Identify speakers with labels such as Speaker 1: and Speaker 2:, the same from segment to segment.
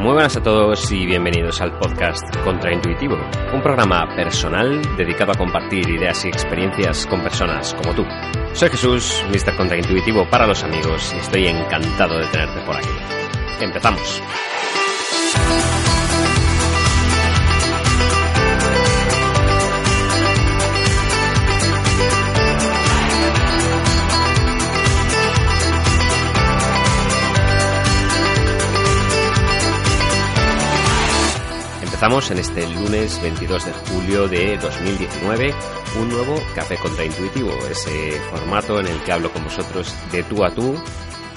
Speaker 1: Muy buenas a todos y bienvenidos al podcast Contraintuitivo, un programa personal dedicado a compartir ideas y experiencias con personas como tú. Soy Jesús, Mr. Contraintuitivo para los amigos y estoy encantado de tenerte por aquí. Empezamos. Estamos en este lunes 22 de julio de 2019, un nuevo Café Contraintuitivo, ese formato en el que hablo con vosotros de tú a tú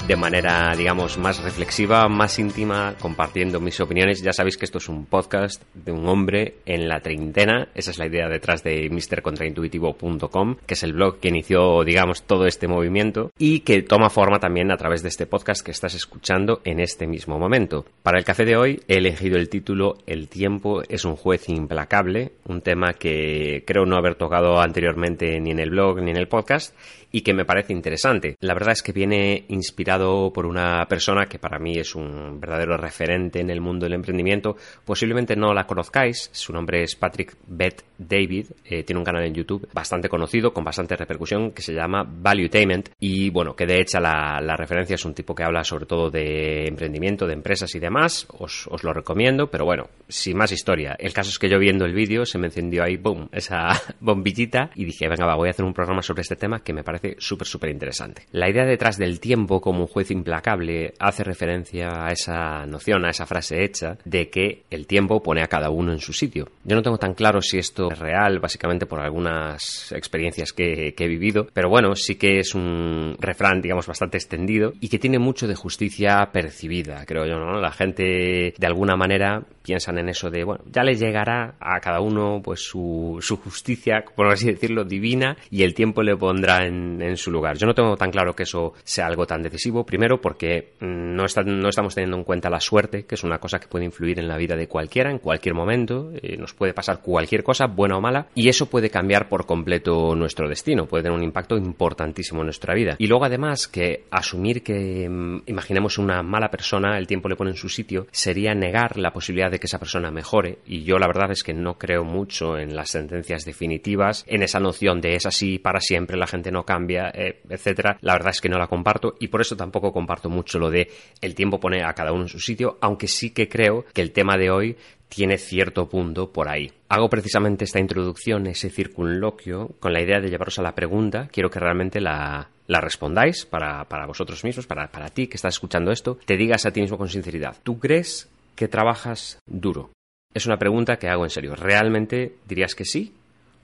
Speaker 1: de manera, digamos, más reflexiva, más íntima, compartiendo mis opiniones. Ya sabéis que esto es un podcast de un hombre en la treintena. Esa es la idea detrás de MrContraintuitivo.com, que es el blog que inició, digamos, todo este movimiento y que toma forma también a través de este podcast que estás escuchando en este mismo momento. Para el café de hoy he elegido el título El tiempo es un juez implacable, un tema que creo no haber tocado anteriormente ni en el blog ni en el podcast y que me parece interesante. La verdad es que viene inspirado por una persona que para mí es un verdadero referente en el mundo del emprendimiento. Posiblemente no la conozcáis, su nombre es Patrick Beth David, eh, tiene un canal en YouTube bastante conocido, con bastante repercusión, que se llama Valuetainment y bueno, que de hecho la, referencia es un tipo que habla sobre todo de emprendimiento, de empresas y demás, os, os lo recomiendo, pero bueno, sin más historia. El caso es que yo viendo el vídeo se me encendió ahí, boom, esa bombillita y dije, venga, va, voy a hacer un programa sobre este tema que me parece súper, súper interesante. La idea detrás del tiempo como un juez implacable hace referencia a esa noción, a esa frase hecha de que el tiempo pone a cada uno en su sitio. Yo no tengo tan claro si esto es real, básicamente por algunas experiencias que, he vivido, pero bueno, sí que es un refrán, digamos, bastante extendido y que tiene mucho de justicia percibida, creo yo, ¿no? La gente, de alguna manera, piensan en eso de, bueno, ya le llegará a cada uno pues su, su justicia, por así decirlo, divina y el tiempo le pondrá en, en, su lugar. Yo no tengo tan claro que eso sea algo tan decisivo, primero porque mm, no, no estamos teniendo en cuenta la suerte, que es una cosa que puede influir en la vida de cualquiera, en cualquier momento, eh, nos puede pasar cualquier cosa, buena o mala, y eso puede cambiar por completo nuestro destino, puede tener un impacto importantísimo en nuestra vida. Y luego además que asumir que mm, imaginemos una mala persona, el tiempo le pone en su sitio, sería negar la posibilidad de que esa persona mejore, y yo la verdad es que no creo mucho en las sentencias definitivas, en esa noción de es así para siempre, la gente no cambia, eh, etcétera, la verdad es que no la comparto y por eso tampoco comparto mucho lo de el tiempo pone a cada uno en su sitio, aunque sí que creo que el tema de hoy tiene cierto punto por ahí. Hago precisamente esta introducción, ese circunloquio, con la idea de llevaros a la pregunta. Quiero que realmente la, respondáis para, vosotros mismos, para, para ti que estás escuchando esto. Te digas a ti mismo con sinceridad. ¿Tú crees que trabajas duro? Es una pregunta que hago en serio. ¿Realmente dirías que sí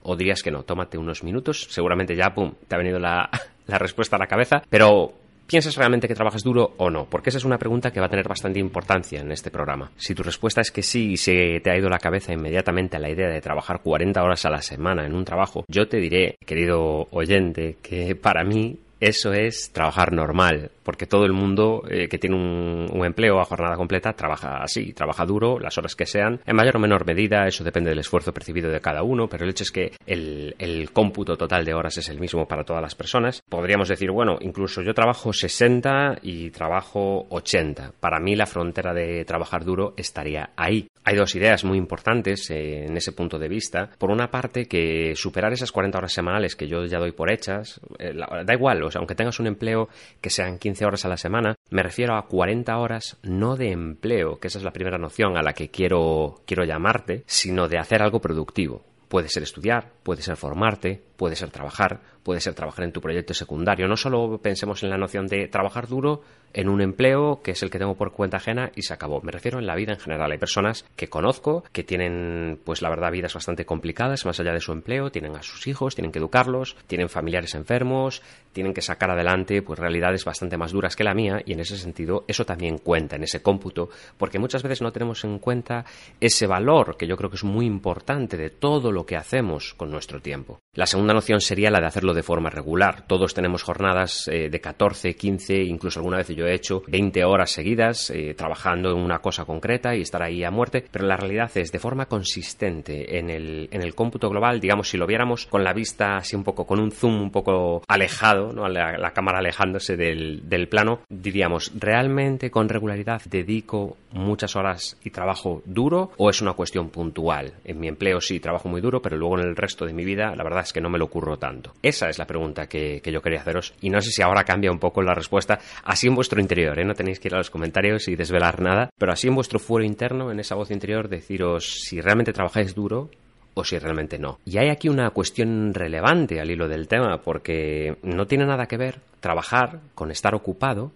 Speaker 1: o dirías que no? Tómate unos minutos, seguramente ya, pum, te ha venido la, la respuesta a la cabeza, pero ¿Piensas realmente que trabajas duro o no? Porque esa es una pregunta que va a tener bastante importancia en este programa. Si tu respuesta es que sí y se te ha ido la cabeza inmediatamente a la idea de trabajar 40 horas a la semana en un trabajo, yo te diré, querido oyente, que para mí eso es trabajar normal, porque todo el mundo eh, que tiene un, empleo a jornada completa trabaja así, trabaja duro, las horas que sean, en mayor o menor medida, eso depende del esfuerzo percibido de cada uno, pero el hecho es que el, cómputo total de horas es el mismo para todas las personas. Podríamos decir, bueno, incluso yo trabajo 60 y trabajo 80. Para mí la frontera de trabajar duro estaría ahí. Hay dos ideas muy importantes eh, en ese punto de vista. Por una parte, que superar esas 40 horas semanales que yo ya doy por hechas, eh, da igual, aunque tengas un empleo que sean 15 horas a la semana, me refiero a 40 horas no de empleo, que esa es la primera noción a la que quiero, quiero llamarte, sino de hacer algo productivo. Puede ser estudiar, puede ser formarte, puede ser trabajar, puede ser trabajar en tu proyecto secundario. No solo pensemos en la noción de trabajar duro en un empleo que es el que tengo por cuenta ajena y se acabó. Me refiero en la vida en general. Hay personas que conozco que tienen, pues la verdad, vidas bastante complicadas más allá de su empleo, tienen a sus hijos, tienen que educarlos, tienen familiares enfermos, tienen que sacar adelante pues realidades bastante más duras que la mía y en ese sentido eso también cuenta en ese cómputo porque muchas veces no tenemos en cuenta ese valor que yo creo que es muy importante de todo lo que hacemos con nuestro tiempo. La segunda noción sería la de hacerlo de forma regular. Todos tenemos jornadas eh, de 14, 15, incluso alguna vez yo he hecho 20 horas seguidas eh, trabajando en una cosa concreta y estar ahí a muerte, pero la realidad es de forma consistente en el, en el cómputo global, digamos, si lo viéramos con la vista así un poco, con un zoom un poco alejado, ¿no? la, la cámara alejándose del, del plano, diríamos, ¿realmente con regularidad dedico muchas horas y trabajo duro o es una cuestión puntual? En mi empleo sí trabajo muy duro, pero luego en el resto de mi vida la verdad es que no me lo ocurro tanto. Esa es la pregunta que, que yo quería haceros y no sé si ahora cambia un poco la respuesta, así en vuestro interior, ¿eh? no tenéis que ir a los comentarios y desvelar nada, pero así en vuestro fuero interno, en esa voz interior, deciros si realmente trabajáis duro o si realmente no. Y hay aquí una cuestión relevante al hilo del tema, porque no tiene nada que ver trabajar con estar ocupado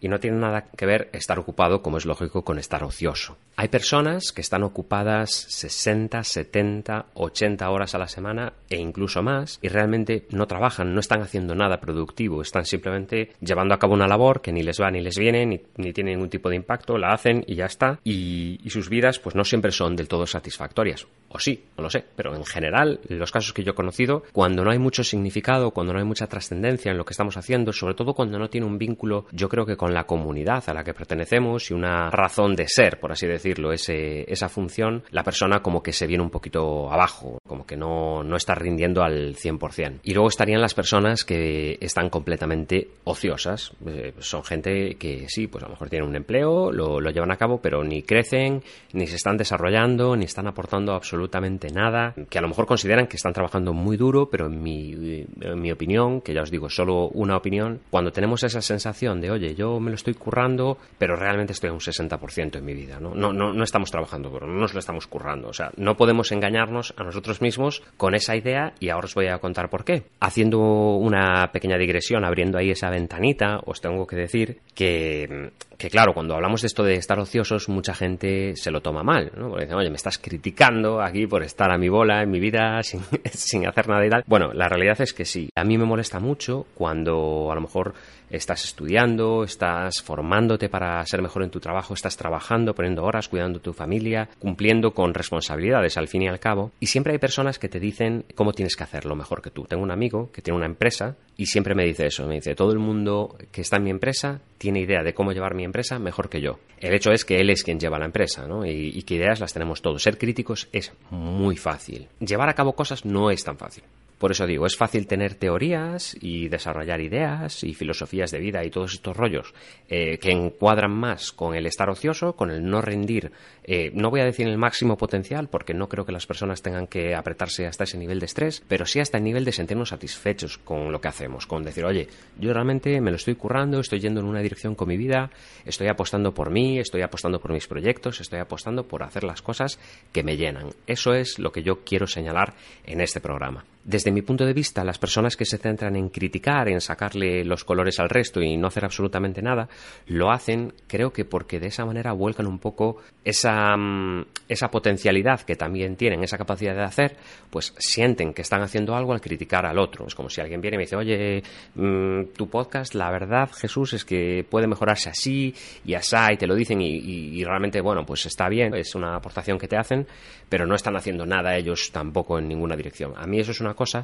Speaker 1: y no tiene nada que ver estar ocupado, como es lógico, con estar ocioso. Hay personas que están ocupadas 60, 70, 80 horas a la semana e incluso más y realmente no trabajan, no están haciendo nada productivo, están simplemente llevando a cabo una labor que ni les va ni les viene, ni, tiene ningún tipo de impacto, la hacen y ya está. Y, y sus vidas pues no siempre son del todo satisfactorias. O sí, no lo sé, pero en general, en los casos que yo he conocido, cuando no hay mucho significado, cuando no hay mucha trascendencia en lo que estamos haciendo, sobre todo cuando no tiene un vínculo, yo creo que con la comunidad a la que pertenecemos y una razón de ser, por así decirlo, ese, esa función, la persona como que se viene un poquito abajo, como que no, no está rindiendo al 100%. Y luego estarían las personas que están completamente ociosas. Eh, son gente que sí, pues a lo mejor tienen un empleo, lo, lo llevan a cabo, pero ni crecen, ni se están desarrollando, ni están aportando absolutamente nada, que a lo mejor consideran que están trabajando muy duro, pero en mi, en mi opinión, que ya os digo, solo una opinión, cuando tenemos esa sensación de, oye, yo me lo estoy currando, pero realmente estoy a un 60% en mi vida, ¿no? No, no, estamos trabajando, pero no nos lo estamos currando. O sea, no podemos engañarnos a nosotros mismos con esa idea y ahora os voy a contar por qué. Haciendo una pequeña digresión, abriendo ahí esa ventanita, os tengo que decir que que claro, cuando hablamos de esto de estar ociosos, mucha gente se lo toma mal, ¿no? Porque dicen, oye, me estás criticando aquí por estar a mi bola en mi vida sin, sin hacer nada y tal. Bueno, la realidad es que sí. A mí me molesta mucho cuando a lo mejor estás estudiando, estás formándote para ser mejor en tu trabajo, estás trabajando, poniendo horas, cuidando tu familia, cumpliendo con responsabilidades al fin y al cabo. Y siempre hay personas que te dicen cómo tienes que hacerlo mejor que tú. Tengo un amigo que tiene una empresa y siempre me dice eso. Me dice, todo el mundo que está en mi empresa tiene idea de cómo llevar mi empresa mejor que yo. El hecho es que él es quien lleva la empresa, ¿no? Y, y que ideas las tenemos todos. Ser críticos es muy fácil. Llevar a cabo cosas no es tan fácil. Por eso digo, es fácil tener teorías y desarrollar ideas y filosofías de vida y todos estos rollos eh, que encuadran más con el estar ocioso, con el no rendir, eh, no voy a decir el máximo potencial, porque no creo que las personas tengan que apretarse hasta ese nivel de estrés, pero sí hasta el nivel de sentirnos satisfechos con lo que hacemos, con decir, oye, yo realmente me lo estoy currando, estoy yendo en una dirección con mi vida, estoy apostando por mí, estoy apostando por mis proyectos, estoy apostando por hacer las cosas que me llenan. Eso es lo que yo quiero señalar en este programa. Desde mi punto de vista, las personas que se centran en criticar, en sacarle los colores al resto y no hacer absolutamente nada, lo hacen, creo que porque de esa manera vuelcan un poco esa, mm, esa potencialidad que también tienen, esa capacidad de hacer, pues sienten que están haciendo algo al criticar al otro. Es como si alguien viene y me dice, oye, mmm, tu podcast, la verdad, Jesús, es que puede mejorarse así y así, y te lo dicen y, y realmente, bueno, pues está bien, es una aportación que te hacen, pero no están haciendo nada ellos tampoco en ninguna dirección. A mí eso es una cosa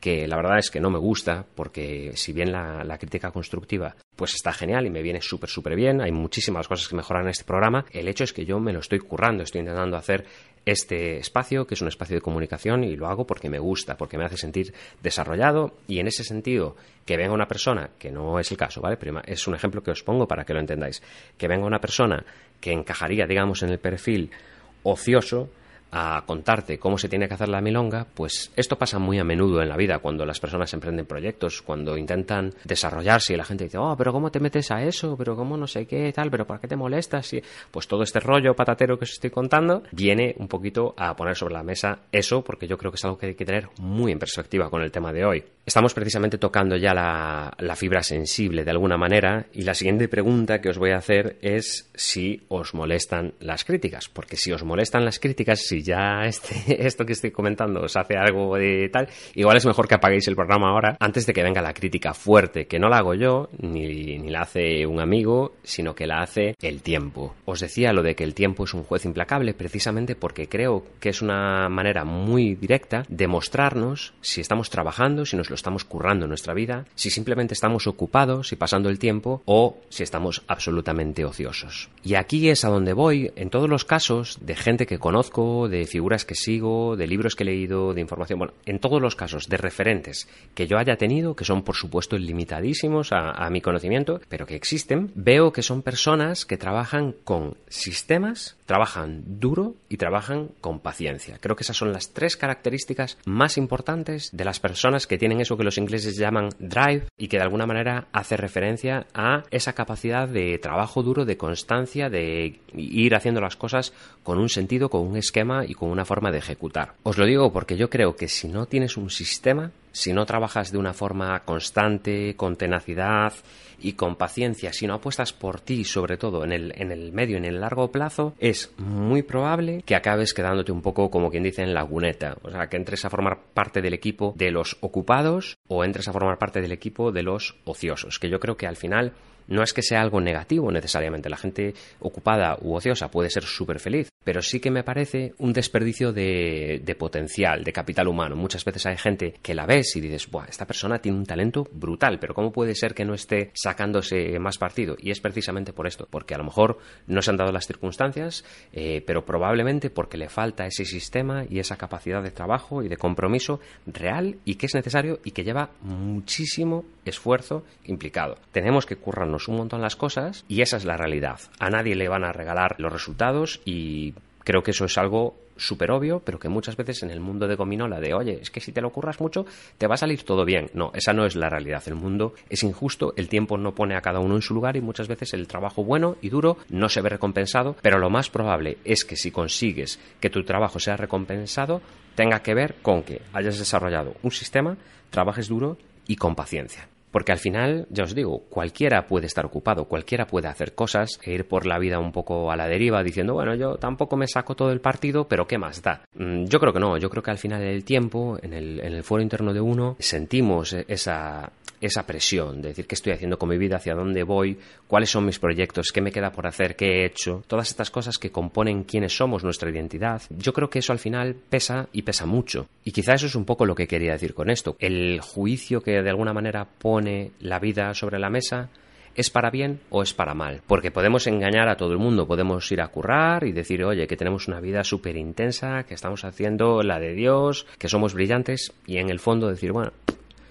Speaker 1: que la verdad es que no me gusta, porque si bien la, crítica constructiva pues está genial y me viene súper, súper bien, hay muchísimas cosas que mejoran en este programa, el hecho es que yo me lo estoy currando, estoy intentando hacer este espacio, que es un espacio de comunicación, y lo hago porque me gusta, porque me hace sentir desarrollado, y en ese sentido, que venga una persona, que no es el caso, ¿vale? Prima, es un ejemplo que os pongo para que lo entendáis, que venga una persona que encajaría, digamos, en el perfil ocioso, a contarte cómo se tiene que hacer la milonga, pues esto pasa muy a menudo en la vida cuando las personas emprenden proyectos, cuando intentan desarrollarse y la gente dice, oh, pero ¿cómo te metes a eso? Pero ¿cómo no sé qué tal? ¿Pero por qué te molestas? Y, pues todo este rollo patatero que os estoy contando viene un poquito a poner sobre la mesa eso, porque yo creo que es algo que hay que tener muy en perspectiva con el tema de hoy. Estamos precisamente tocando ya la, la fibra sensible de alguna manera y la siguiente pregunta que os voy a hacer es si os molestan las críticas, porque si os molestan las críticas, si ya este, esto que estoy comentando os hace algo de tal, igual es mejor que apaguéis el programa ahora antes de que venga la crítica fuerte, que no la hago yo, ni, ni la hace un amigo, sino que la hace el tiempo. Os decía lo de que el tiempo es un juez implacable precisamente porque creo que es una manera muy directa de mostrarnos si estamos trabajando, si nos lo estamos currando en nuestra vida, si simplemente estamos ocupados y pasando el tiempo o si estamos absolutamente ociosos. Y aquí es a donde voy en todos los casos de gente que conozco, de figuras que sigo, de libros que he leído, de información, bueno, en todos los casos de referentes que yo haya tenido, que son por supuesto limitadísimos a, mi conocimiento, pero que existen, veo que son personas que trabajan con sistemas, trabajan duro y trabajan con paciencia. Creo que esas son las tres características más importantes de las personas que tienen eso que los ingleses llaman drive y que de alguna manera hace referencia a esa capacidad de trabajo duro, de constancia, de ir haciendo las cosas con un sentido, con un esquema y con una forma de ejecutar. Os lo digo porque yo creo que si no tienes un sistema, si no trabajas de una forma constante, con tenacidad y con paciencia, si no apuestas por ti, sobre todo en el, en el medio, en el largo plazo, es muy probable que acabes quedándote un poco, como quien dice, en laguneta. O sea, que entres a formar parte del equipo de los ocupados o entres a formar parte del equipo de los ociosos. Que yo creo que al final no es que sea algo negativo necesariamente. La gente ocupada u ociosa puede ser súper feliz, pero sí que me parece un desperdicio de, de, potencial, de capital humano. Muchas veces hay gente que la ves y dices, Buah, esta persona tiene un talento brutal, pero ¿cómo puede ser que no esté sacándose más partido? Y es precisamente por esto, porque a lo mejor no se han dado las circunstancias, eh, pero probablemente porque le falta ese sistema y esa capacidad de trabajo y de compromiso real y que es necesario y que lleva muchísimo esfuerzo implicado. Tenemos que currarnos un montón las cosas y esa es la realidad. A nadie le van a regalar los resultados y creo que eso es algo súper obvio, pero que muchas veces en el mundo de gominola de, oye, es que si te lo curras mucho, te va a salir todo bien. No, esa no es la realidad. El mundo es injusto, el tiempo no pone a cada uno en su lugar y muchas veces el trabajo bueno y duro no se ve recompensado, pero lo más probable es que si consigues que tu trabajo sea recompensado, tenga que ver con que hayas desarrollado un sistema, trabajes duro y con paciencia. Porque al final, ya os digo, cualquiera puede estar ocupado, cualquiera puede hacer cosas e ir por la vida un poco a la deriva diciendo, bueno, yo tampoco me saco todo el partido, pero ¿qué más da? Mm, yo creo que no, yo creo que al final del tiempo, en el, en el foro interno de uno, sentimos esa, esa presión de decir qué estoy haciendo con mi vida, hacia dónde voy, cuáles son mis proyectos, qué me queda por hacer, qué he hecho, todas estas cosas que componen quiénes somos, nuestra identidad. Yo creo que eso al final pesa y pesa mucho. Y quizá eso es un poco lo que quería decir con esto. El juicio que de alguna manera pone la vida sobre la mesa ¿Es para bien o es para mal? Porque podemos engañar a todo el mundo, podemos ir a currar y decir, oye, que tenemos una vida súper intensa, que estamos haciendo la de Dios, que somos brillantes y en el fondo decir, bueno,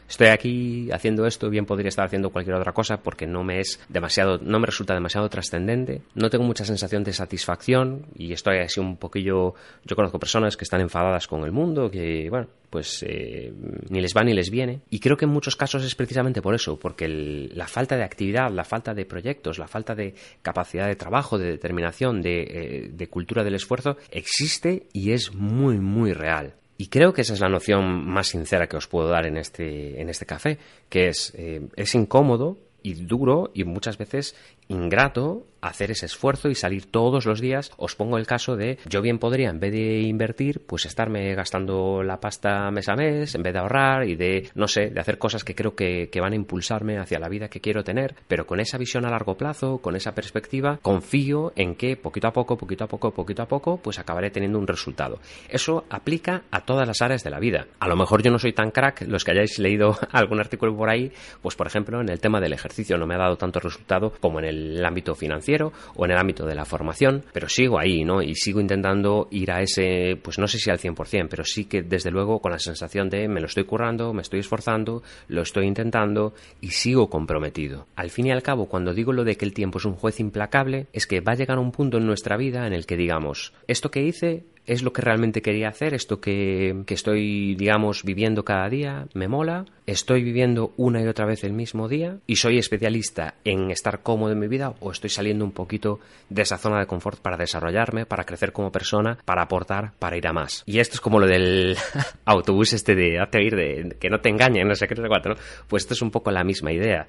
Speaker 1: estoy aquí haciendo esto, bien podría estar haciendo cualquier otra cosa porque no me es demasiado, no me resulta demasiado trascendente, no tengo mucha sensación de satisfacción y estoy así un poquillo, yo conozco personas que están enfadadas con el mundo, que bueno, pues eh, ni les va ni les viene. Y creo que en muchos casos es precisamente por eso, porque la falta de actividad, la falta de proyectos, la falta de capacidad de trabajo, de determinación, de, eh, de cultura del esfuerzo, existe y es muy, muy real. Y creo que esa es la noción más sincera que os puedo dar en este, en este café, que es, eh, es incómodo y duro y muchas veces ingrato hacer ese esfuerzo y salir todos los días. Os pongo el caso de yo bien podría, en vez de invertir, pues estarme gastando la pasta mes a mes, en vez de ahorrar y de, no sé, de hacer cosas que creo que, que van a impulsarme hacia la vida que quiero tener, pero con esa visión a largo plazo, con esa perspectiva, confío en que poquito a poco, poquito a poco, poquito a poco, pues acabaré teniendo un resultado. Eso aplica a todas las áreas de la vida. A lo mejor yo no soy tan crack, los que hayáis leído algún artículo por ahí, pues por ejemplo en el tema del ejercicio no me ha dado tanto resultado como en el ámbito financiero o en el ámbito de la formación, pero sigo ahí, ¿no? Y sigo intentando ir a ese, pues no sé si al 100%, pero sí que desde luego con la sensación de me lo estoy currando, me estoy esforzando, lo estoy intentando y sigo comprometido. Al fin y al cabo, cuando digo lo de que el tiempo es un juez implacable, es que va a llegar un punto en nuestra vida en el que digamos, esto que hice ¿Es lo que realmente quería hacer? ¿Esto que, que estoy, digamos, viviendo cada día? ¿Me mola? ¿Estoy viviendo una y otra vez el mismo día? ¿Y soy especialista en estar cómodo en mi vida? ¿O estoy saliendo un poquito de esa zona de confort para desarrollarme, para crecer como persona, para aportar, para ir a más? Y esto es como lo del autobús este de hazte ir, de que no te engañen, no sé qué, no sé cuánto, ¿no? Pues esto es un poco la misma idea.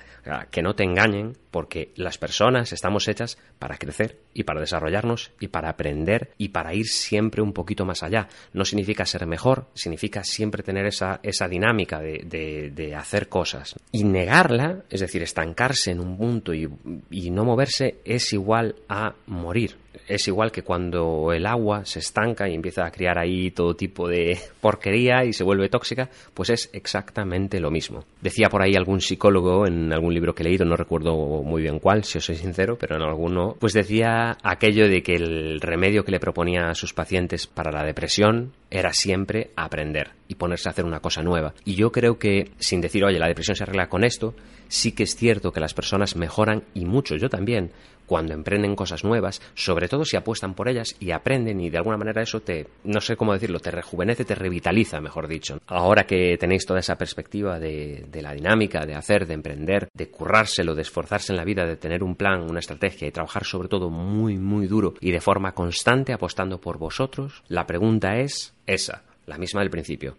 Speaker 1: que no te engañen porque las personas estamos hechas para crecer y para desarrollarnos y para aprender y para ir siempre poquito más allá. No significa ser mejor, significa siempre tener esa, esa dinámica de, de, hacer cosas. Y negarla, es decir, estancarse en un punto y, y no moverse, es igual a morir es igual que cuando el agua se estanca y empieza a criar ahí todo tipo de porquería y se vuelve tóxica, pues es exactamente lo mismo. Decía por ahí algún psicólogo en algún libro que he leído, no recuerdo muy bien cuál, si os soy sincero, pero en alguno, pues decía aquello de que el remedio que le proponía a sus pacientes para la depresión era siempre aprender y ponerse a hacer una cosa nueva. Y yo creo que, sin decir, oye, la depresión se arregla con esto, sí que es cierto que las personas mejoran y mucho, yo también, cuando emprenden cosas nuevas, sobre todo si apuestan por ellas y aprenden y de alguna manera eso te, no sé cómo decirlo, te rejuvenece, te revitaliza, mejor dicho. Ahora que tenéis toda esa perspectiva de, de la dinámica, de hacer, de emprender, de currárselo, de esforzarse en la vida, de tener un plan, una estrategia y trabajar sobre todo muy, muy duro y de forma constante apostando por vosotros, la pregunta es esa, la misma del principio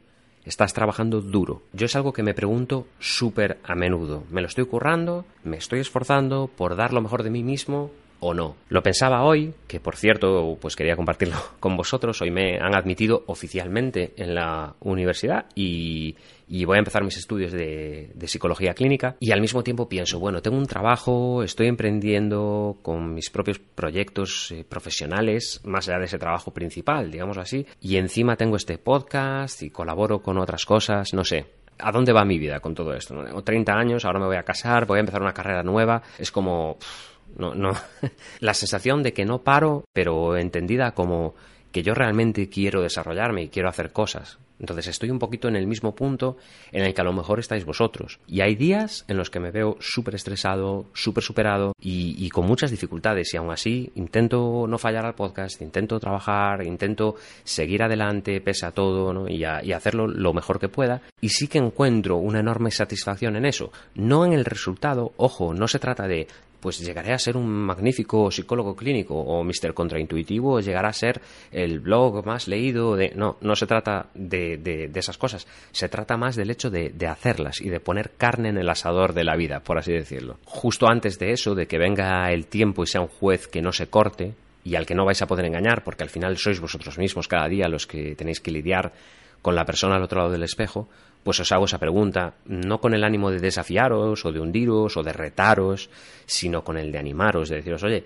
Speaker 1: estás trabajando duro. Yo es algo que me pregunto súper a menudo. ¿Me lo estoy currando? ¿Me estoy esforzando por dar lo mejor de mí mismo? O no. Lo pensaba hoy, que por cierto, pues quería compartirlo con vosotros. Hoy me han admitido oficialmente en la universidad y, voy a empezar mis estudios de, psicología clínica. Y al mismo tiempo pienso, bueno, tengo un trabajo, estoy emprendiendo con mis propios proyectos eh, profesionales, más allá de ese trabajo principal, digamos así. Y encima tengo este podcast y colaboro con otras cosas, no sé. ¿A dónde va mi vida con todo esto? Tengo 30 años, ahora me voy a casar, voy a empezar una carrera nueva. Es como... No, no. La sensación de que no paro, pero entendida como que yo realmente quiero desarrollarme y quiero hacer cosas. Entonces estoy un poquito en el mismo punto en el que a lo mejor estáis vosotros. Y hay días en los que me veo súper estresado, súper superado y, con muchas dificultades. Y aún así intento no fallar al podcast, intento trabajar, intento seguir adelante pese a todo y, y hacerlo lo mejor que pueda. Y sí que encuentro una enorme satisfacción en eso. No en el resultado, ojo, no se trata de pues llegaré a ser un magnífico psicólogo clínico o Mr. Contraintuitivo o llegará a ser el blog más leído de... No, no se trata de, de, esas cosas, se trata más del hecho de, de, hacerlas y de poner carne en el asador de la vida, por así decirlo. Justo antes de eso, de que venga el tiempo y sea un juez que no se corte y al que no vais a poder engañar, porque al final sois vosotros mismos cada día los que tenéis que lidiar con la persona al otro lado del espejo, pues os hago esa pregunta, no con el ánimo de desafiaros o de hundiros o de retaros, sino con el de animaros, de deciros, oye,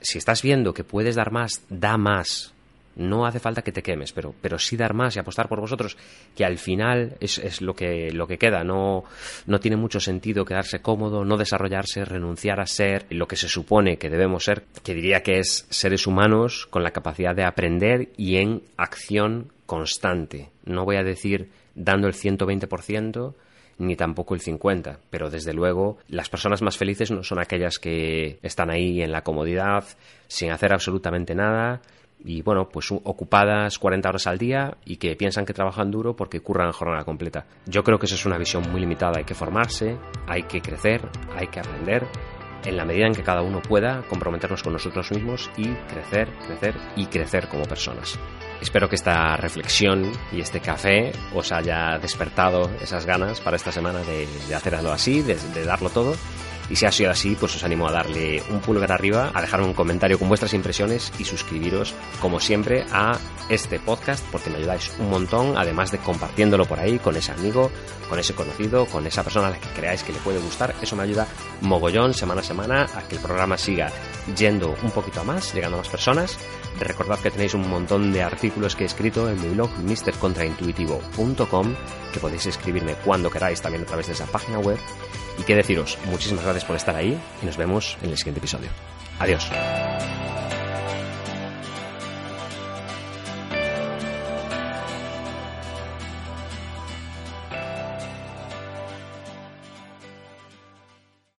Speaker 1: si estás viendo que puedes dar más, da más. No hace falta que te quemes, pero, pero sí dar más y apostar por vosotros, que al final es, es lo, que, lo que queda. No, no tiene mucho sentido quedarse cómodo, no desarrollarse, renunciar a ser lo que se supone que debemos ser, que diría que es seres humanos con la capacidad de aprender y en acción constante. No voy a decir dando el 120%, ni tampoco el 50%, pero desde luego las personas más felices no son aquellas que están ahí en la comodidad, sin hacer absolutamente nada, y bueno, pues ocupadas 40 horas al día y que piensan que trabajan duro porque curran jornada completa. Yo creo que esa es una visión muy limitada. Hay que formarse, hay que crecer, hay que aprender en la medida en que cada uno pueda comprometernos con nosotros mismos y crecer, crecer y crecer como personas. Espero que esta reflexión y este café os haya despertado esas ganas para esta semana de, hacerlo así, de, darlo todo. Y si ha sido así, pues os animo a darle un pulgar arriba, a dejar un comentario con vuestras impresiones y suscribiros, como siempre, a este podcast porque me ayudáis un montón, además de compartiéndolo por ahí con ese amigo, con ese conocido, con esa persona a la que creáis que le puede gustar. Eso me ayuda mogollón semana a semana a que el programa siga yendo un poquito a más, llegando a más personas Recordad que tenéis un montón de artículos que he escrito en mi blog mrcontraintuitivo.com que podéis escribirme cuando queráis también a través de esa página web. Y que deciros, muchísimas gracias por estar ahí y nos vemos en el siguiente episodio. Adiós.